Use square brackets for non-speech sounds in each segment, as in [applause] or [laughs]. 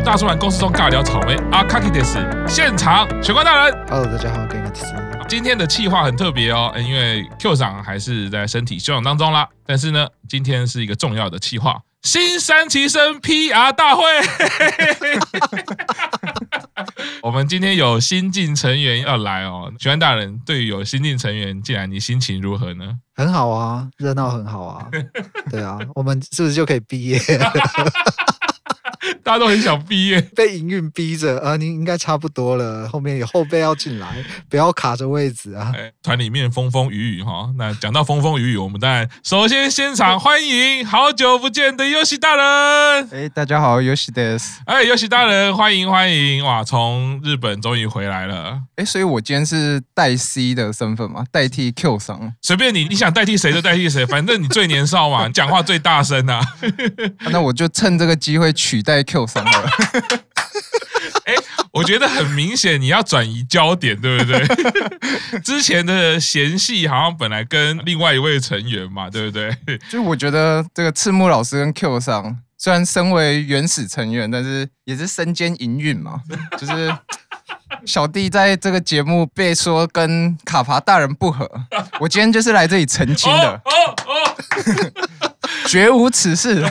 大叔版公司中尬聊草莓阿卡基德斯现场玄关大人，Hello，大家好，我是今天的企划很特别哦，因为 Q 长还是在身体休养当中啦。但是呢，今天是一个重要的企划，新三旗生 PR 大会。[laughs] 我们今天有新进成员要来哦，玄关大人，对于有新进成员进来，你心情如何呢？很好啊，热闹很好啊。[laughs] 对啊，我们是不是就可以毕业？[laughs] 大家都很想毕业，被营运逼着啊！您应该差不多了，后面有后辈要进来，[laughs] 不要卡着位置啊！团里面风风雨雨哈，那讲到风风雨雨，我们当然首先现场欢迎好久不见的游戏大人。哎，大家好，游戏的。哎，游戏大人，欢迎欢迎！哇，从日本终于回来了。哎，所以我今天是代 C 的身份嘛，代替 Q 桑。随便你，你想代替谁就代替谁，反正你最年少嘛，你 [laughs] 讲话最大声啊。那我就趁这个机会取代。Q 三了，[laughs] 哎，我觉得很明显，你要转移焦点，对不对？[laughs] 之前的嫌隙好像本来跟另外一位成员嘛，对不对？就我觉得这个赤木老师跟 Q 上虽然身为原始成员，但是也是身兼营运嘛。就是小弟在这个节目被说跟卡帕大人不合，我今天就是来这里澄清的，哦哦、[laughs] 绝无此事。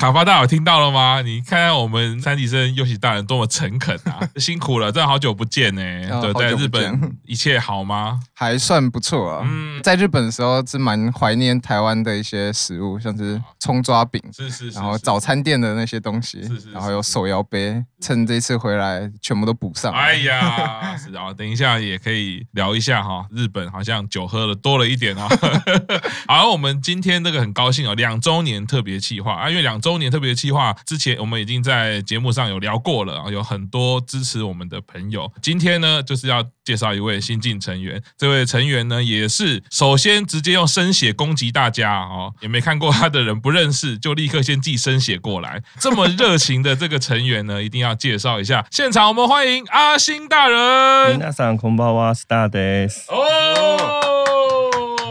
卡巴大有听到了吗？你看看我们三级生游戏大人多么诚恳啊！[laughs] 辛苦了，真的好久不见呢、欸。哦、对，在日本一切好吗？还算不错啊。嗯，在日本的时候是蛮怀念台湾的一些食物，像是葱抓饼，是是，是，然后早餐店的那些东西，是是，是，是，然后有手摇杯，趁这次回来全部都补上。哎呀，是啊，等一下也可以聊一下哈。日本好像酒喝的多了一点啊。[laughs] 好，我们今天这个很高兴哦，两周年特别企划啊，因为两周。周年特别企划之前，我们已经在节目上有聊过了啊，有很多支持我们的朋友。今天呢，就是要介绍一位新进成员。这位成员呢，也是首先直接用生血攻击大家哦，也没看过他的人不认识，就立刻先寄生血过来。[laughs] 这么热情的这个成员呢，一定要介绍一下。现场我们欢迎阿星大人。皆さんこんばんは、スターです。哦。 [laughs]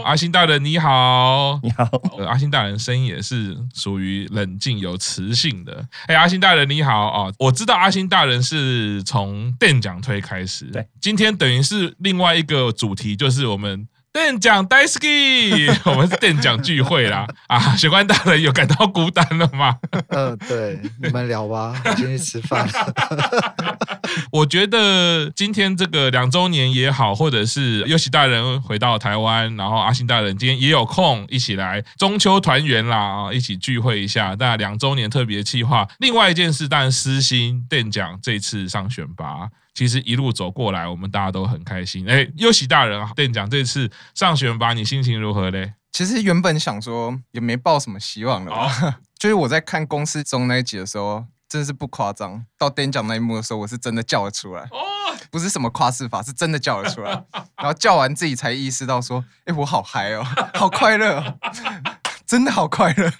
阿星大人你好，你好。呃阿星大人声音也是属于冷静有磁性的。哎，阿星大人你好啊！我知道阿星大人是从电讲推开始，对，今天等于是另外一个主题，就是我们。电奖大好き，我们是电奖聚会啦啊！玄关大人有感到孤单了吗？嗯，[laughs] 对，你们聊吧，我 [laughs] 先去吃饭。[laughs] 我觉得今天这个两周年也好，或者是优喜大人回到台湾，然后阿信大人今天也有空一起来中秋团圆啦啊，一起聚会一下。那两周年特别企划，另外一件事，当然私心电奖这次上选拔。其实一路走过来，我们大家都很开心。哎，优喜大人啊，电奖这次上选拔，你心情如何嘞？其实原本想说也没抱什么希望了，哦、[laughs] 就是我在看公司中那一集的时候，真的是不夸张。到电奖那一幕的时候，我是真的叫了出来，哦、不是什么夸饰法，是真的叫了出来。[laughs] 然后叫完自己才意识到说，哎，我好嗨哦，好快乐哦。真的好快乐，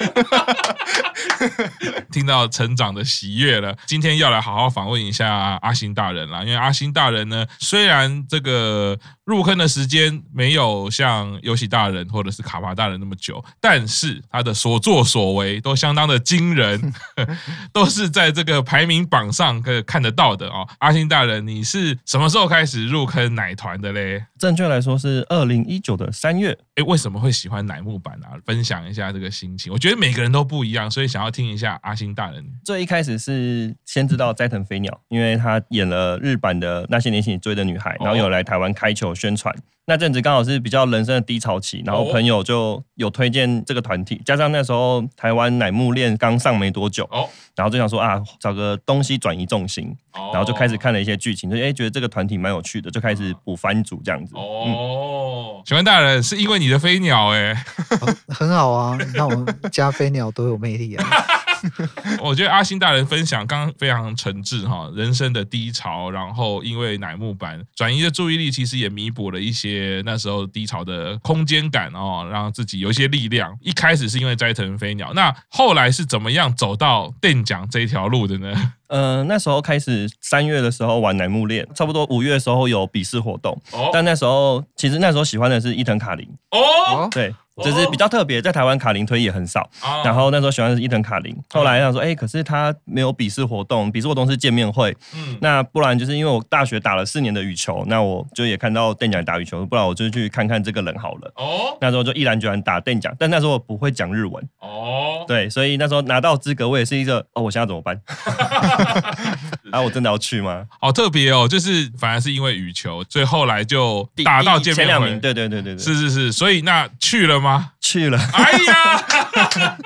[laughs] 听到成长的喜悦了。今天要来好好访问一下阿星大人啦，因为阿星大人呢，虽然这个入坑的时间没有像游戏大人或者是卡巴大人那么久，但是他的所作所为都相当的惊人，[laughs] 都是在这个排名榜上可以看得到的哦。阿星大人，你是什么时候开始入坑奶团的嘞？正确来说是二零一九的三月。哎，为什么会喜欢乃木坂啊？分享一下。这个心情，我觉得每个人都不一样，所以想要听一下阿星大人。最一开始是先知道斋藤飞鸟，因为他演了日版的那些年请你追的女孩，然后有来台湾开球宣传。那阵子刚好是比较人生的低潮期，然后朋友就有推荐这个团体，加上那时候台湾乃木恋刚上没多久，然后就想说啊，找个东西转移重心，然后就开始看了一些剧情，就哎觉得这个团体蛮有趣的，就开始补番组这样子。哦，请问大人是因为你的飞鸟哎、哦，很好啊，那我们家飞鸟多有魅力啊。[laughs] [laughs] 我觉得阿星大人分享刚刚非常诚挚哈，人生的低潮，然后因为乃木坂转移的注意力，其实也弥补了一些那时候低潮的空间感哦，让自己有一些力量。一开始是因为斋藤飞鸟，那后来是怎么样走到电奖这一条路的呢？[laughs] 呃，那时候开始三月的时候玩乃木恋，差不多五月的时候有笔试活动，哦、但那时候其实那时候喜欢的是伊藤卡林哦，对。就是比较特别，在台湾卡林推也很少。哦、然后那时候喜欢的是伊藤卡林，后来想说，哎、欸，可是他没有笔试活动，笔试活动是见面会。嗯，那不然就是因为我大学打了四年的羽球，那我就也看到邓奖打羽球，不然我就去看看这个人好了。哦，那时候就毅然决然打邓奖，但那时候我不会讲日文。哦，对，所以那时候拿到资格，我也是一个，哦，我现在怎么办？[laughs] 啊，我真的要去吗？好特别哦，就是反而是因为羽球，所以后来就打到见面会。前两名，对对对对对，是是是，所以那去了吗？去了。哎呀，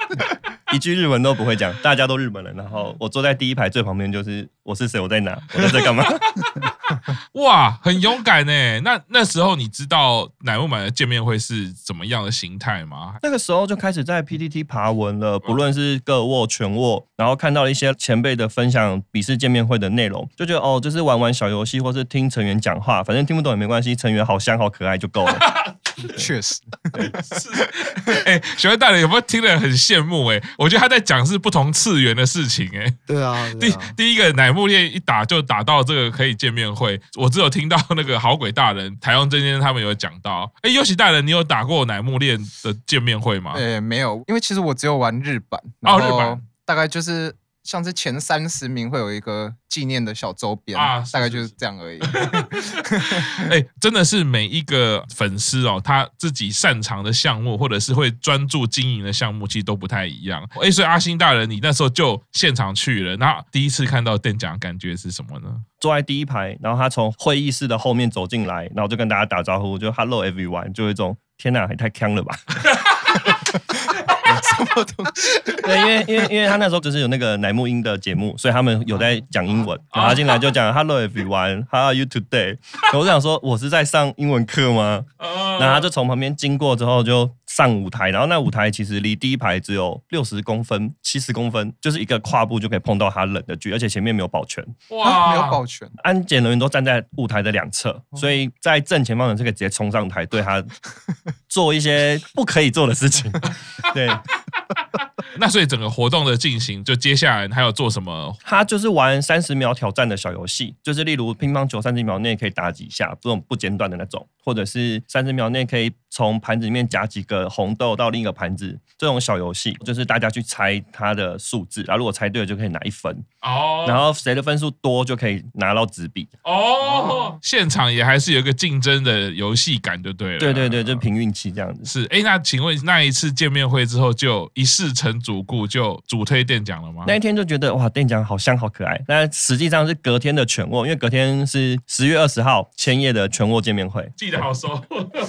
[laughs] 一句日文都不会讲，大家都日本人，然后我坐在第一排最旁边，就是我是谁，我在哪，我在这干嘛？[laughs] 哇，很勇敢呢。那那时候你知道乃木坂的见面会是怎么样的形态吗？那个时候就开始在 PTT 爬文了，不论是个握、全握，然后看到了一些前辈的分享笔试见面会的内容，就觉得哦，就是玩玩小游戏，或是听成员讲话，反正听不懂也没关系，成员好香好可爱就够了。[laughs] [laughs] 确实，是。[laughs] 哎，学员大人有没有听得很羡慕？哎，我觉得他在讲是不同次元的事情。哎，对啊，[laughs] 第第一个乃木恋一打就打到这个可以见面会，我只有听到那个好鬼大人台湾这边他们有讲到。哎，优喜大人，你有打过乃木恋的见面会吗？哎，没有，因为其实我只有玩日版。哦，日版大概就是。像是前三十名会有一个纪念的小周边啊，大概就是这样而已。[laughs] 哎、欸，真的是每一个粉丝哦，他自己擅长的项目或者是会专注经营的项目，其实都不太一样。哎、欸，所以阿星大人，你那时候就现场去了，那第一次看到店长，感觉是什么呢？坐在第一排，然后他从会议室的后面走进来，然后就跟大家打招呼，就 Hello everyone，就有一种天哪，也太坑了吧！[laughs] [laughs] 什么东西？对，因为因为因为他那时候就是有那个乃木音的节目，所以他们有在讲英文。然后他进来就讲 Hello everyone，How are you today？我就想说，我是在上英文课吗？然后他就从旁边经过之后就上舞台，然后那舞台其实离第一排只有六十公分、七十公分，就是一个跨步就可以碰到他冷的距，而且前面没有保全。哇，没有保全，安检人员都站在舞台的两侧，所以在正前方的这个直接冲上台对他做一些不可以做的事情。[laughs] 对。[laughs] 那所以整个活动的进行，就接下来还有做什么？他就是玩三十秒挑战的小游戏，就是例如乒乓球三十秒内可以打几下，这种不间断的那种，或者是三十秒内可以从盘子里面夹几个红豆到另一个盘子，这种小游戏，就是大家去猜它的数字，然后如果猜对了就可以拿一分哦，然后谁的分数多就可以拿到纸币哦。现场也还是有一个竞争的游戏感，就对了。对对对，就凭运气这样子。是，哎，那请问那一次见面会之后就一试成主顾，就主推店长了吗？那一天就觉得哇，店长好香好可爱。但实际上是隔天的全握，因为隔天是十月二十号千叶的全握见面会，记得好熟。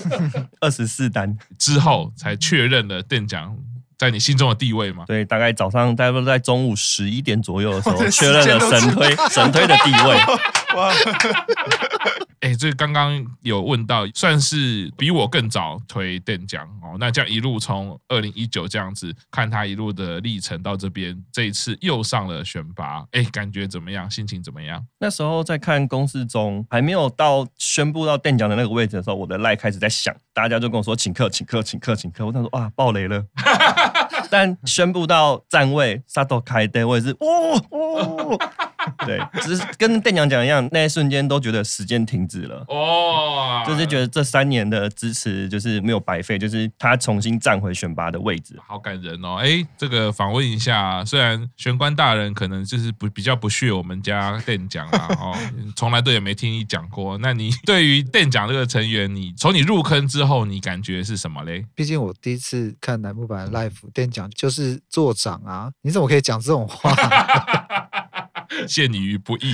[laughs] 二十四单。之后才确认了店长在你心中的地位吗？对，大概早上大概在中午十一点左右的时候 [laughs] 确认了神推神推的地位。哇！[laughs] 哎，这刚刚有问到，算是比我更早推店长哦。那这样一路从二零一九这样子看他一路的历程到这边，这一次又上了选拔，哎，感觉怎么样？心情怎么样？那时候在看公式中还没有到宣布到店长的那个位置的时候，我的赖开始在响，大家就跟我说请客，请客，请客，请客。我当时说哇，爆雷了。[laughs] 但宣布到站位，萨多开灯，我也是哦哦。对，只是跟店长讲一样，那一瞬间都觉得时间停止了哦，就是觉得这三年的支持就是没有白费，就是他重新站回选拔的位置，好感人哦。哎，这个访问一下，虽然玄关大人可能就是不比较不屑我们家店长啦，哦，从来都也没听你讲过。那你 [laughs] 对于店长这个成员，你从你入坑之后，你感觉是什么嘞？毕竟我第一次看乃木坂 Live，店长就是做长啊，你怎么可以讲这种话？[laughs] 陷你于不义。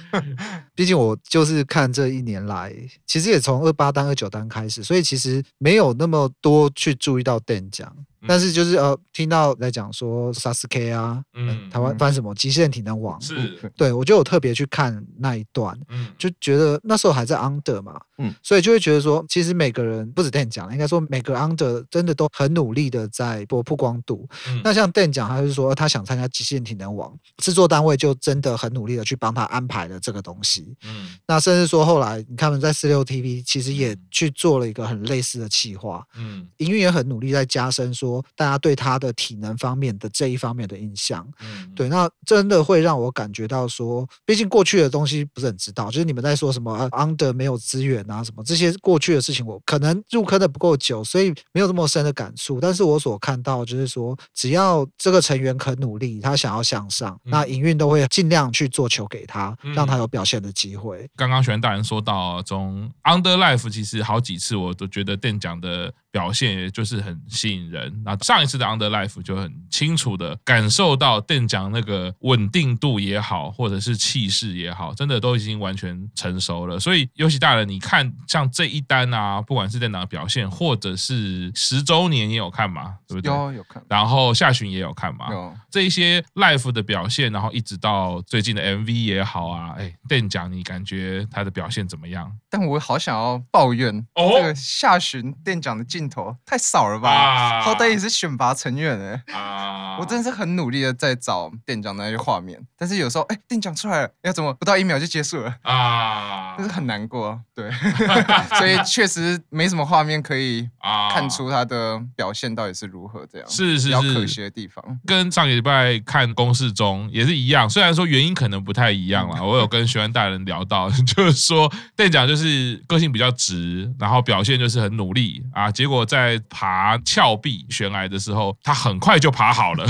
[laughs] 毕竟我就是看这一年来，其实也从二八单、二九单开始，所以其实没有那么多去注意到店长。但是就是呃，听到在讲说 Sasuke 啊，嗯，台湾翻什么极限体能王，是，对我就有特别去看那一段，嗯，就觉得那时候还在 under 嘛，嗯，所以就会觉得说，其实每个人不止 Dan 讲，应该说每个 under 真的都很努力的在播曝光度。嗯、那像 Dan 讲，他就是说他想参加极限体能王，制作单位就真的很努力的去帮他安排了这个东西，嗯，那甚至说后来你看在四六 TV 其实也去做了一个很类似的企划，嗯，营运也很努力在加深说。说大家对他的体能方面的这一方面的印象。嗯，对，那真的会让我感觉到说，毕竟过去的东西不是很知道，就是你们在说什么 under 没有资源啊什么这些过去的事情，我可能入坑的不够久，所以没有这么深的感触。但是我所看到就是说，只要这个成员肯努力，他想要向上，那营运都会尽量去做球给他，让他有表现的机会。刚刚玄大人说到，从 Under Life 其实好几次我都觉得店长的。表现也就是很吸引人。那上一次的 Under Life 就很清楚的感受到店长那个稳定度也好，或者是气势也好，真的都已经完全成熟了。所以尤其大人，你看像这一单啊，不管是店长的表现，或者是十周年也有看嘛，对不对？有有看。然后下旬也有看嘛。有这一些 Life 的表现，然后一直到最近的 MV 也好啊，哎，店长你感觉他的表现怎么样？但我好想要抱怨哦，这个下旬店长的镜头太少了吧？啊、好歹也是选拔成员哎！啊、我真的是很努力的在找店长那些画面，但是有时候哎，店长出来了，要怎么不到一秒就结束了啊？就是很难过，对，[laughs] 所以确实没什么画面可以看出他的表现到底是如何这样，是是是，比较可惜的地方。跟上个礼拜看公式中也是一样，虽然说原因可能不太一样了，我有跟学员大人聊到，[laughs] 就是说店长就是个性比较直，然后表现就是很努力啊，结果在爬峭壁悬崖的时候，他很快就爬好了，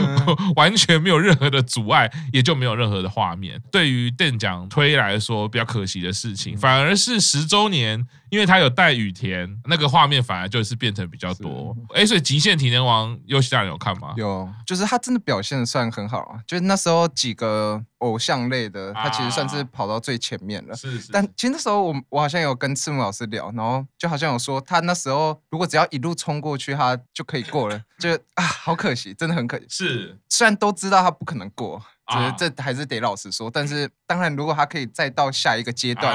[laughs] 完全没有任何的阻碍，也就没有任何的画面。对于店长推来说比较可惜的事情，反而是十周年。因为他有带雨田，那个画面反而就是变成比较多。哎，所以极限体能王优喜大人有看吗？有，就是他真的表现的算很好啊。就是那时候几个偶像类的，他其实算是跑到最前面了。是是。但其实那时候我我好像有跟赤木老师聊，然后就好像有说他那时候如果只要一路冲过去，他就可以过了。[laughs] 就啊，好可惜，真的很可惜。是，虽然都知道他不可能过。这这还是得老实说，但是当然，如果他可以再到下一个阶段，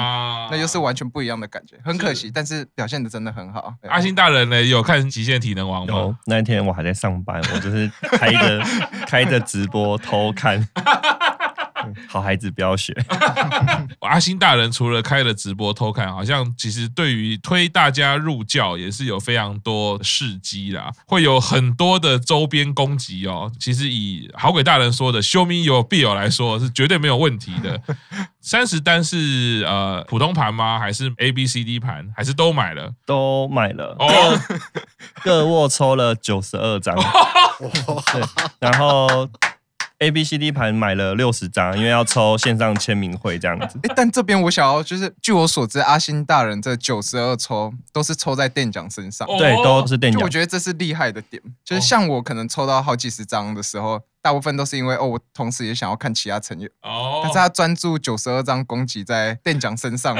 那又是完全不一样的感觉。很可惜，但是表现的真的很好。阿星大人呢？有看《极限体能王》吗？有，那一天我还在上班，我就是开着 [laughs] 开着直播偷看。好孩子不要学。[laughs] 阿星大人除了开了直播偷看，好像其实对于推大家入教也是有非常多事迹啦，会有很多的周边攻击哦。其实以好鬼大人说的 “Show me your bill” 来说，是绝对没有问题的。三十单是呃普通盘吗？还是 A B C D 盘？还是都买了？都买了。哦，各卧抽了九十二张。[laughs] 对，然后。A B C D 盘买了六十张，因为要抽线上签名会这样子。哎，但这边我想要就是，据我所知，阿星大人这九十二抽都是抽在店长身上，对，都是店长。我觉得这是厉害的点，就是像我可能抽到好几十张的时候。大部分都是因为哦，我同时也想要看其他成员哦，但是他专注九十二张攻击在店长身上，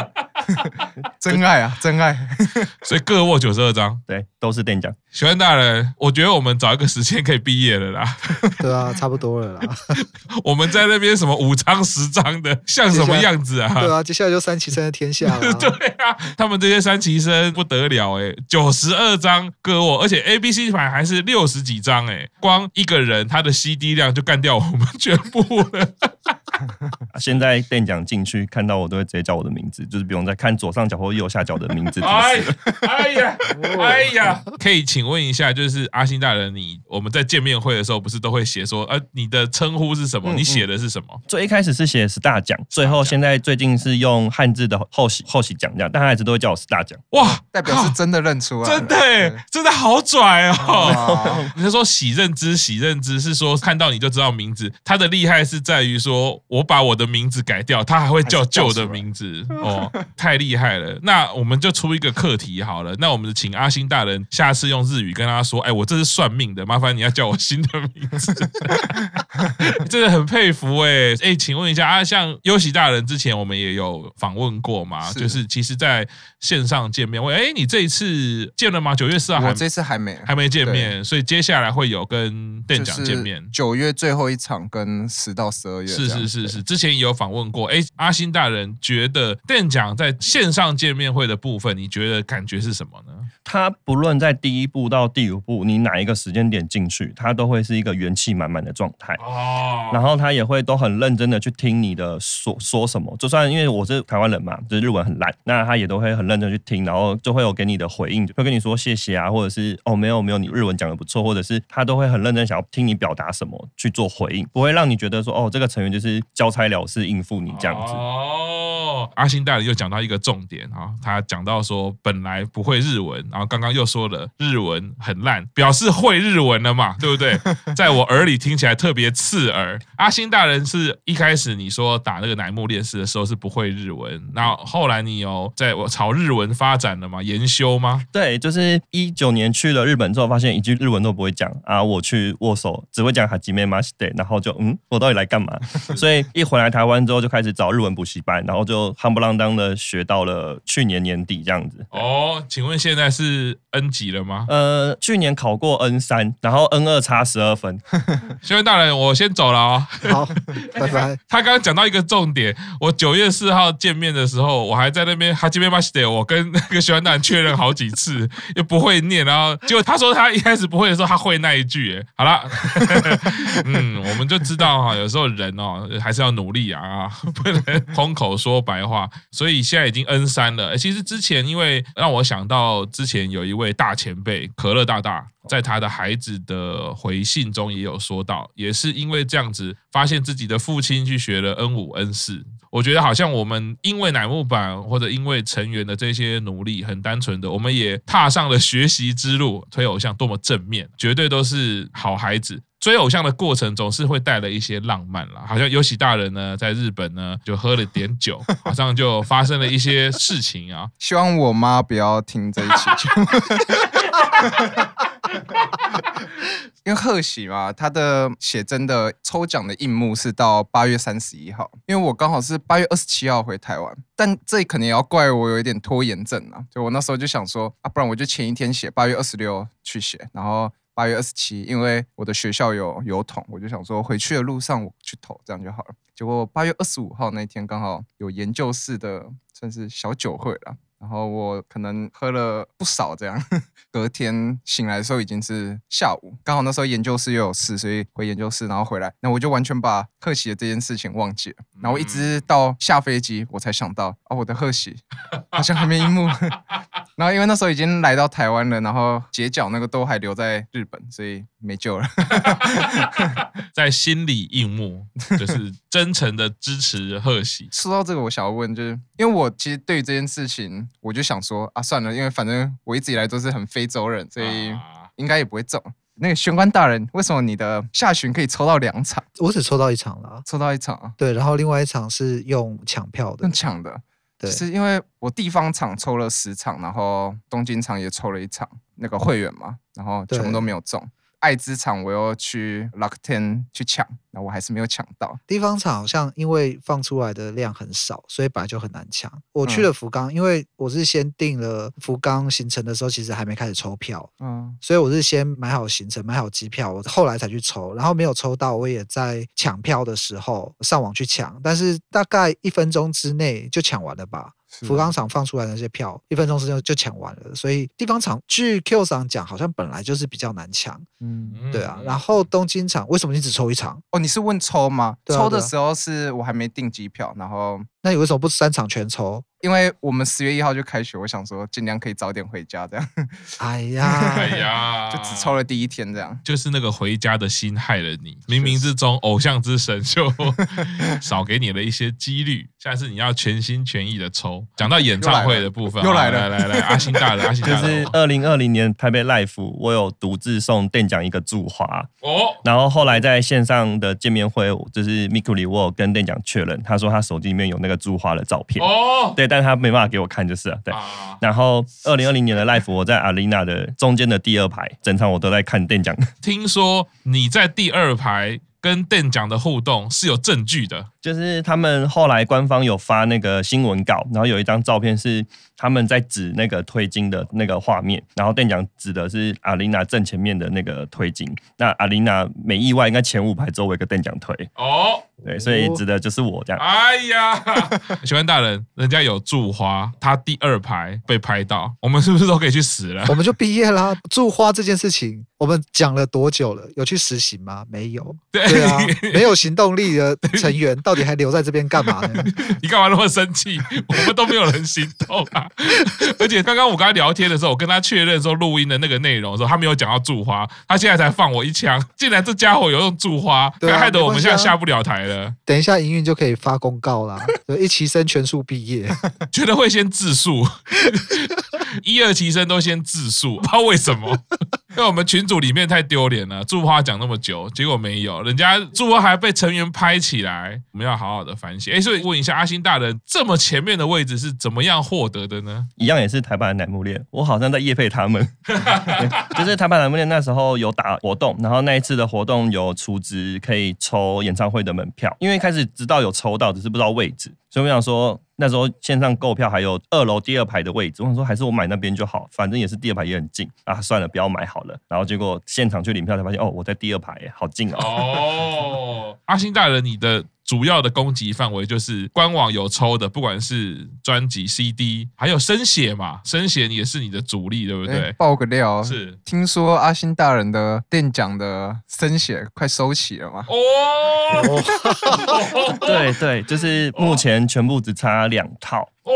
[laughs] 真爱啊，真爱！[laughs] 所以各握九十二张，对，都是店长。学院大人，我觉得我们找一个时间可以毕业了啦。对啊，差不多了啦。[laughs] 我们在那边什么五张十张的，像什么样子啊？对啊，接下来就三旗生的天下了。对啊，他们这些三旗生不得了哎，九十二张各握，而且 A B C 牌还是六十几张哎，光一个人他的 C D。量就干掉我们全部了。[laughs] 现在店长进去看到我都会直接叫我的名字，就是不用再看左上角或右下角的名字。哎呀，哎呀，可以请问一下，就是阿星大人，你我们在见面会的时候不是都会写说，呃，你的称呼是什么？你写的是什么？最一开始是写是大奖，最后现在最近是用汉字的后喜后喜奖这样，但他一直都会叫我是大奖。哇，代表是真的认出来，[laughs] 真的，真的好拽哦！[laughs] 你是说喜认知？喜认知是说看到你就知道名字，他的厉害是在于说。我把我的名字改掉，他还会叫旧的名字哦，太厉害了。[laughs] 那我们就出一个课题好了。那我们请阿星大人下次用日语跟他说：“哎，我这是算命的，麻烦你要叫我新的名字。[laughs] ”真的很佩服哎哎，请问一下啊，像优喜大人之前我们也有访问过嘛？就是其实在线上见面，喂，哎，你这一次见了吗？九月四号，我这次还没还没见面，所以接下来会有跟店长见面。九月最后一场跟十到十二月，是是是。是是，之前也有访问过。哎，阿星大人觉得店长在线上见面会的部分，你觉得感觉是什么呢？他不论在第一步到第五步，你哪一个时间点进去，他都会是一个元气满满的状态。哦。然后他也会都很认真的去听你的说说什么，就算因为我是台湾人嘛，就是日文很烂，那他也都会很认真去听，然后就会有给你的回应，会跟你说谢谢啊，或者是哦没有没有，你日文讲的不错，或者是他都会很认真想要听你表达什么去做回应，不会让你觉得说哦这个成员就是交差了事应付你这样子。哦，阿星大人又讲到一个重点啊，他讲到说本来不会日文，然后刚刚又说了日文很烂，表示会日文了嘛，对不对？[laughs] 在我耳里听起来特别刺耳。阿星大人是一开始你说打那个乃木烈士的时候是不会日文，然后后来你有在我朝日文发展了吗？研修吗？对，就是一九年去了日本之后，发现一句日文都不会讲啊，我去握手只会讲哈基梅马西德，然后就嗯，我到底来干嘛？[laughs] 所以一回来台湾之后就开始找日文补习班，然后就夯不啷当的学到了去年年底这样子。哦，请问现在是 N 级了吗？呃，去年考过 N 三，然后 N 二差十二分。[laughs] 学员大人，我先走了哦。好，[laughs] 拜拜。他刚刚讲到一个重点，我九月四号见面的时候，我还在那边哈基梅马西德，我跟那个学员大人确认好几次，[laughs] 又不会念，然后结果他说他一开始不会的时候，他会那一句。哎，好了，嗯，我们就知道哈，有时候人哦还是要努力啊，不能空口说白话。所以现在已经 N 三了。其实之前因为让我想到之前有一位大前辈可乐大大。在他的孩子的回信中也有说到，也是因为这样子，发现自己的父亲去学了 N 五 N 四。我觉得好像我们因为乃木坂或者因为成员的这些努力，很单纯的，我们也踏上了学习之路。推偶像多么正面，绝对都是好孩子。追偶像的过程总是会带了一些浪漫啦，好像尤喜大人呢，在日本呢就喝了点酒，好像就发生了一些事情啊。希望我妈不要听这一期节目。[laughs] 因为贺喜嘛，他的写真的抽奖的印幕是到八月三十一号，因为我刚好是八月二十七号回台湾，但这可能也要怪我有一点拖延症啊。就我那时候就想说啊，不然我就前一天写，八月二十六去写，然后。八月二十七，因为我的学校有油桶，我就想说回去的路上我去投，这样就好了。结果八月二十五号那天刚好有研究室的算是小酒会了。然后我可能喝了不少，这样 [laughs] 隔天醒来的时候已经是下午，刚好那时候研究室又有事，所以回研究室，然后回来，那我就完全把贺喜的这件事情忘记了。然后一直到下飞机，我才想到，哦，我的贺喜好像还没荧幕。[laughs] 然后因为那时候已经来到台湾了，然后结角那个都还留在日本，所以没救了。[laughs] 在心里印幕，就是真诚的支持贺喜。说到这个，我想要问，就是因为我其实对于这件事情。我就想说啊，算了，因为反正我一直以来都是很非洲人，所以应该也不会中。那个玄关大人，为什么你的下旬可以抽到两场？我只抽到一场了，抽到一场啊。对，然后另外一场是用抢票的，用抢的。对，是因为我地方场抽了十场，然后东京场也抽了一场，那个会员嘛，然后全部都没有中。爱之场我又去 Rakuten 去抢，那我还是没有抢到。地方场好像因为放出来的量很少，所以本来就很难抢。我去了福冈，嗯、因为我是先订了福冈行程的时候，其实还没开始抽票，嗯，所以我是先买好行程，买好机票，我后来才去抽，然后没有抽到，我也在抢票的时候上网去抢，但是大概一分钟之内就抢完了吧。福冈厂放出来的那些票，一分钟之内就抢完了，所以地方场据 Q 上讲，好像本来就是比较难抢。嗯，对啊。然后东京场为什么你只抽一场？哦，你是问抽吗？啊，抽的时候是我还没订机票，然后那你为什么不三场全抽？因为我们十月一号就开学，我想说尽量可以早点回家，这样。哎呀，[laughs] 哎呀，就只抽了第一天，这样。就是那个回家的心害了你，冥冥之中偶像之神就 [laughs] 少给你了一些几率。下次你要全心全意的抽。讲到演唱会的部分，又来了，来来来，阿星大人，阿星大人，就是二零二零年台北 Life，我有独自送店长一个祝华哦。然后后来在线上的见面会，就是 Mikuri，我有跟店长确认，他说他手机里面有那个祝华的照片哦。对。但他没办法给我看，就是了。对，然后二零二零年的 Life，我在 Arena 的中间的第二排，整场我都在看店长。听说你在第二排跟店长的互动是有证据的，就是他们后来官方有发那个新闻稿，然后有一张照片是他们在指那个推金的那个画面，然后店长指的是 Arena 正前面的那个推金，那 Arena 没意外应该前五排周围一个店长推。哦。对，所以指的就是我这样。哎呀，喜欢大人，人家有祝花，他第二排被拍到，我们是不是都可以去死了？我们就毕业啦。祝花这件事情，我们讲了多久了？有去实行吗？没有。对，对啊，没有行动力的成员，[laughs] 到底还留在这边干嘛呢？[laughs] 你干嘛那么生气？[laughs] 我们都没有人行动啊！而且刚刚我跟他聊天的时候，我跟他确认说录音的那个内容的时候，他没有讲到祝花，他现在才放我一枪。[laughs] 竟然这家伙有用祝花，对啊，害得我们现在下不了台了。等一下营运就可以发公告啦，一期生全数毕业，觉得会先自述，一二期生都先自述，不知道为什么。因为我们群组里面太丢脸了，祝花讲那么久，结果没有，人家祝花还被成员拍起来，我们要好好的反省。哎，所以问一下阿星大人，这么前面的位置是怎么样获得的呢？一样也是台版的乃木恋，我好像在业配他们，[laughs] 就是台版乃木恋那时候有打活动，然后那一次的活动有储值可以抽演唱会的门票，因为开始知道有抽到，只是不知道位置，所以我想说。那时候线上购票还有二楼第二排的位置，我想说还是我买那边就好，反正也是第二排也很近啊，算了，不要买好然后结果现场去领票才发现，哦，我在第二排，好近哦。哦，阿星大人，你的。主要的攻击范围就是官网有抽的，不管是专辑、CD，还有生写嘛，生写也是你的主力，对不对？欸、爆个料，是听说阿星大人的店长的生写快收起了吗？哦，[laughs] 对对，就是目前全部只差两套。哦，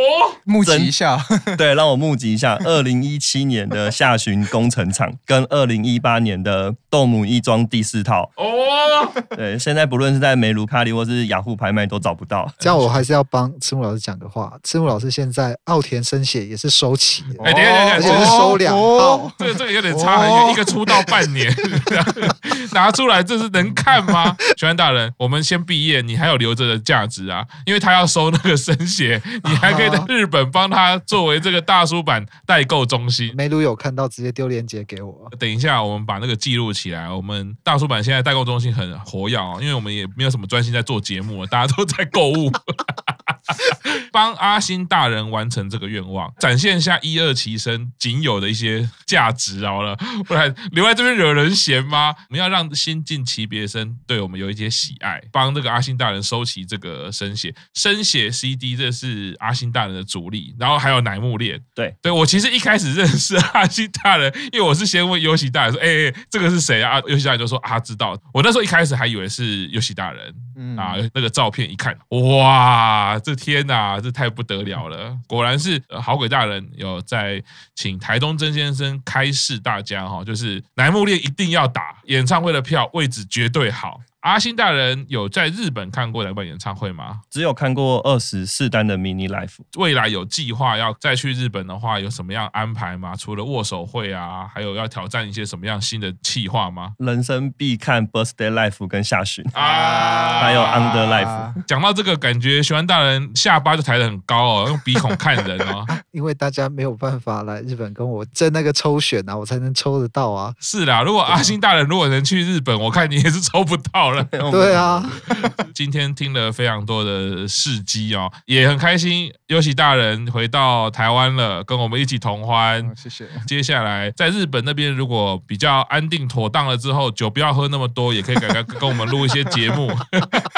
募集一下，[laughs] 对，让我募集一下。二零一七年的下旬工程厂跟二零一八年的豆母一庄第四套。哦，对，现在不论是在梅卢卡里或是雅虎拍卖都找不到。[laughs] 这样我还是要帮赤木老师讲个话。赤木老师现在奥田生写也是收齐，哎，等一下，而且是收两套。这这个有点差很远，一个出道半年，[laughs] 拿出来这是能看吗？玄关大人，我们先毕业，你还有留着的价值啊，因为他要收那个生写，[laughs] 你还。可以在日本帮他作为这个大叔版代购中心。梅鲁有看到，直接丢链接给我。等一下，我们把那个记录起来。我们大叔版现在代购中心很活跃啊，因为我们也没有什么专心在做节节目，大家都在购物。帮阿星大人完成这个愿望，展现一下一二期生仅有的一些价值好了，不然留在这边惹人嫌吗？我们要让新进期别生对我们有一些喜爱，帮这个阿星大人收集这个生血生血 CD，这是阿星大人的主力，然后还有乃木恋。对，对我其实一开始认识阿星大人，因为我是先问游戏大人说：“哎、欸，这个是谁啊？”游戏大人就说：“啊，知道。”我那时候一开始还以为是游戏大人，嗯啊，那个照片一看，哇，这天哪！这太不得了了，果然是好鬼大人有在请台东曾先生开示大家哈，就是楠木恋一定要打演唱会的票，位置绝对好。阿星大人有在日本看过两场演唱会吗？只有看过二十四单的 mini life。未来有计划要再去日本的话，有什么样安排吗？除了握手会啊，还有要挑战一些什么样新的计划吗？人生必看 birthday life 跟下旬啊，还有 under life。讲到这个，感觉喜欢大人下巴就抬得很高哦，用鼻孔看人哦。[laughs] 因为大家没有办法来日本跟我争那个抽选啊，我才能抽得到啊。是啦，如果阿星大人如果能去日本，我看你也是抽不到了。[laughs] 对啊，今天听了非常多的事迹哦，也很开心。优喜大人回到台湾了，跟我们一起同欢。谢谢。接下来在日本那边，如果比较安定妥当了之后，酒不要喝那么多，也可以赶快跟我们录一些节目。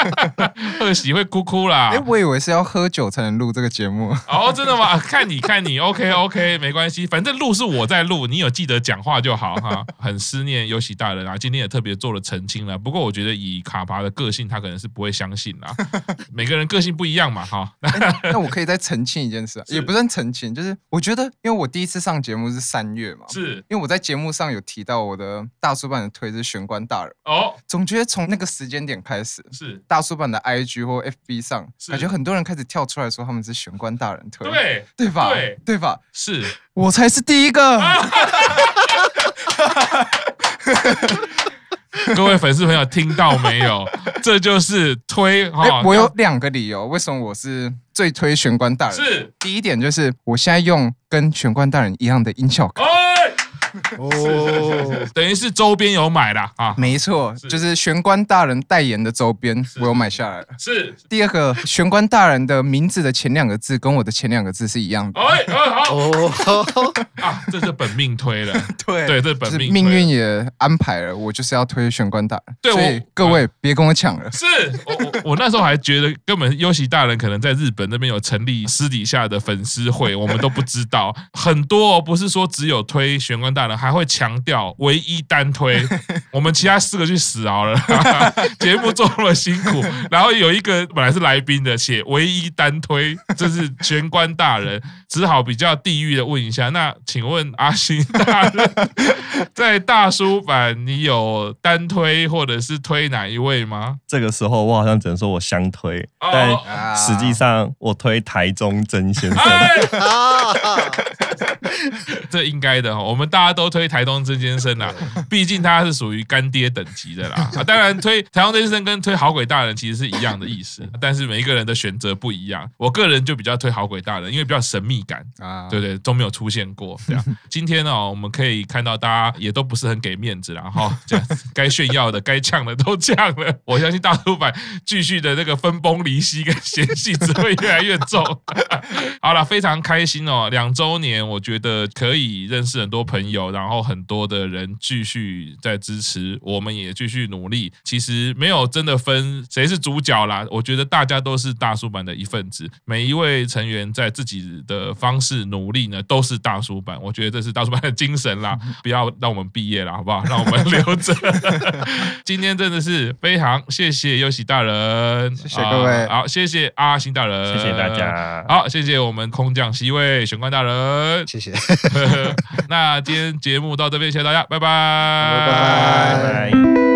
[laughs] 贺喜会哭哭啦。哎，我以为是要喝酒才能录这个节目。哦，真的吗？看你看你，OK OK，没关系，反正录是我在录，你有记得讲话就好哈。很思念优喜大人啊，今天也特别做了澄清了。不过我觉得以以卡巴的个性，他可能是不会相信啦。[laughs] 每个人个性不一样嘛，哈。那我可以再澄清一件事，也不算澄清，就是我觉得，因为我第一次上节目是三月嘛，是因为我在节目上有提到我的大叔版的推是玄关大人哦，总觉得从那个时间点开始，是大叔版的 IG 或 FB 上，感觉很多人开始跳出来说他们是玄关大人推，对对吧？对对吧？是我才是第一个。[laughs] 各位粉丝朋友听到没有？[laughs] 这就是推哈、欸。我有两个理由，为什么我是最推玄关大人？是第一点就是我现在用跟玄关大人一样的音效卡。哦，等于是周边有买啦。啊，没错，就是玄关大人代言的周边，我有买下来了。是第二个，玄关大人的名字的前两个字跟我的前两个字是一样的。哎，好哦，啊，这是本命推了，对对，这本命命运也安排了，我就是要推玄关大人。对，所以各位别跟我抢了。是我我我那时候还觉得根本优喜大人可能在日本那边有成立私底下的粉丝会，我们都不知道。很多哦，不是说只有推玄关大人，还会强调唯一单推。[laughs] 我们其他四个去死好了，[laughs] 节目做那么辛苦，[laughs] 然后有一个本来是来宾的，写唯一单推，这是玄关大人，只好比较地狱的问一下，那请问阿星大人，在大叔版你有单推或者是推哪一位吗？这个时候我好像只能说我相推，哦、但实际上我推台中曾先生。这应该的，我们大家都推台东曾先生啦，毕竟他是属于干爹等级的啦。[laughs] 啊当然，推台东曾先生跟推好鬼大人其实是一样的意思，[laughs] 但是每一个人的选择不一样。我个人就比较推好鬼大人，因为比较神秘感啊，对对，都没有出现过。这样，[laughs] 今天呢，我们可以看到大家也都不是很给面子，然后这样该炫耀的、该呛的都呛了。我相信大叔版继续的那个分崩离析跟嫌隙只会越来越重。好了，非常开心哦，两周年，我觉得可以认识很多朋友，然后很多的人继续在支持，我们也继续努力。其实没有真的分谁是主角啦，我觉得大家都是大叔版的一份子，每一位成员在自己的方式努力呢，都是大叔版。我觉得这是大叔版的精神啦，[laughs] 不要让我们毕业了，好不好？让我们留着。今天真的是非常谢谢优喜大人，谢谢各位，好，谢谢阿星大人，谢谢大家，好，谢谢我们空降席位玄关大人，谢谢。[laughs] [laughs] 那今天节目到这边，谢谢大家，拜拜，拜拜。拜拜。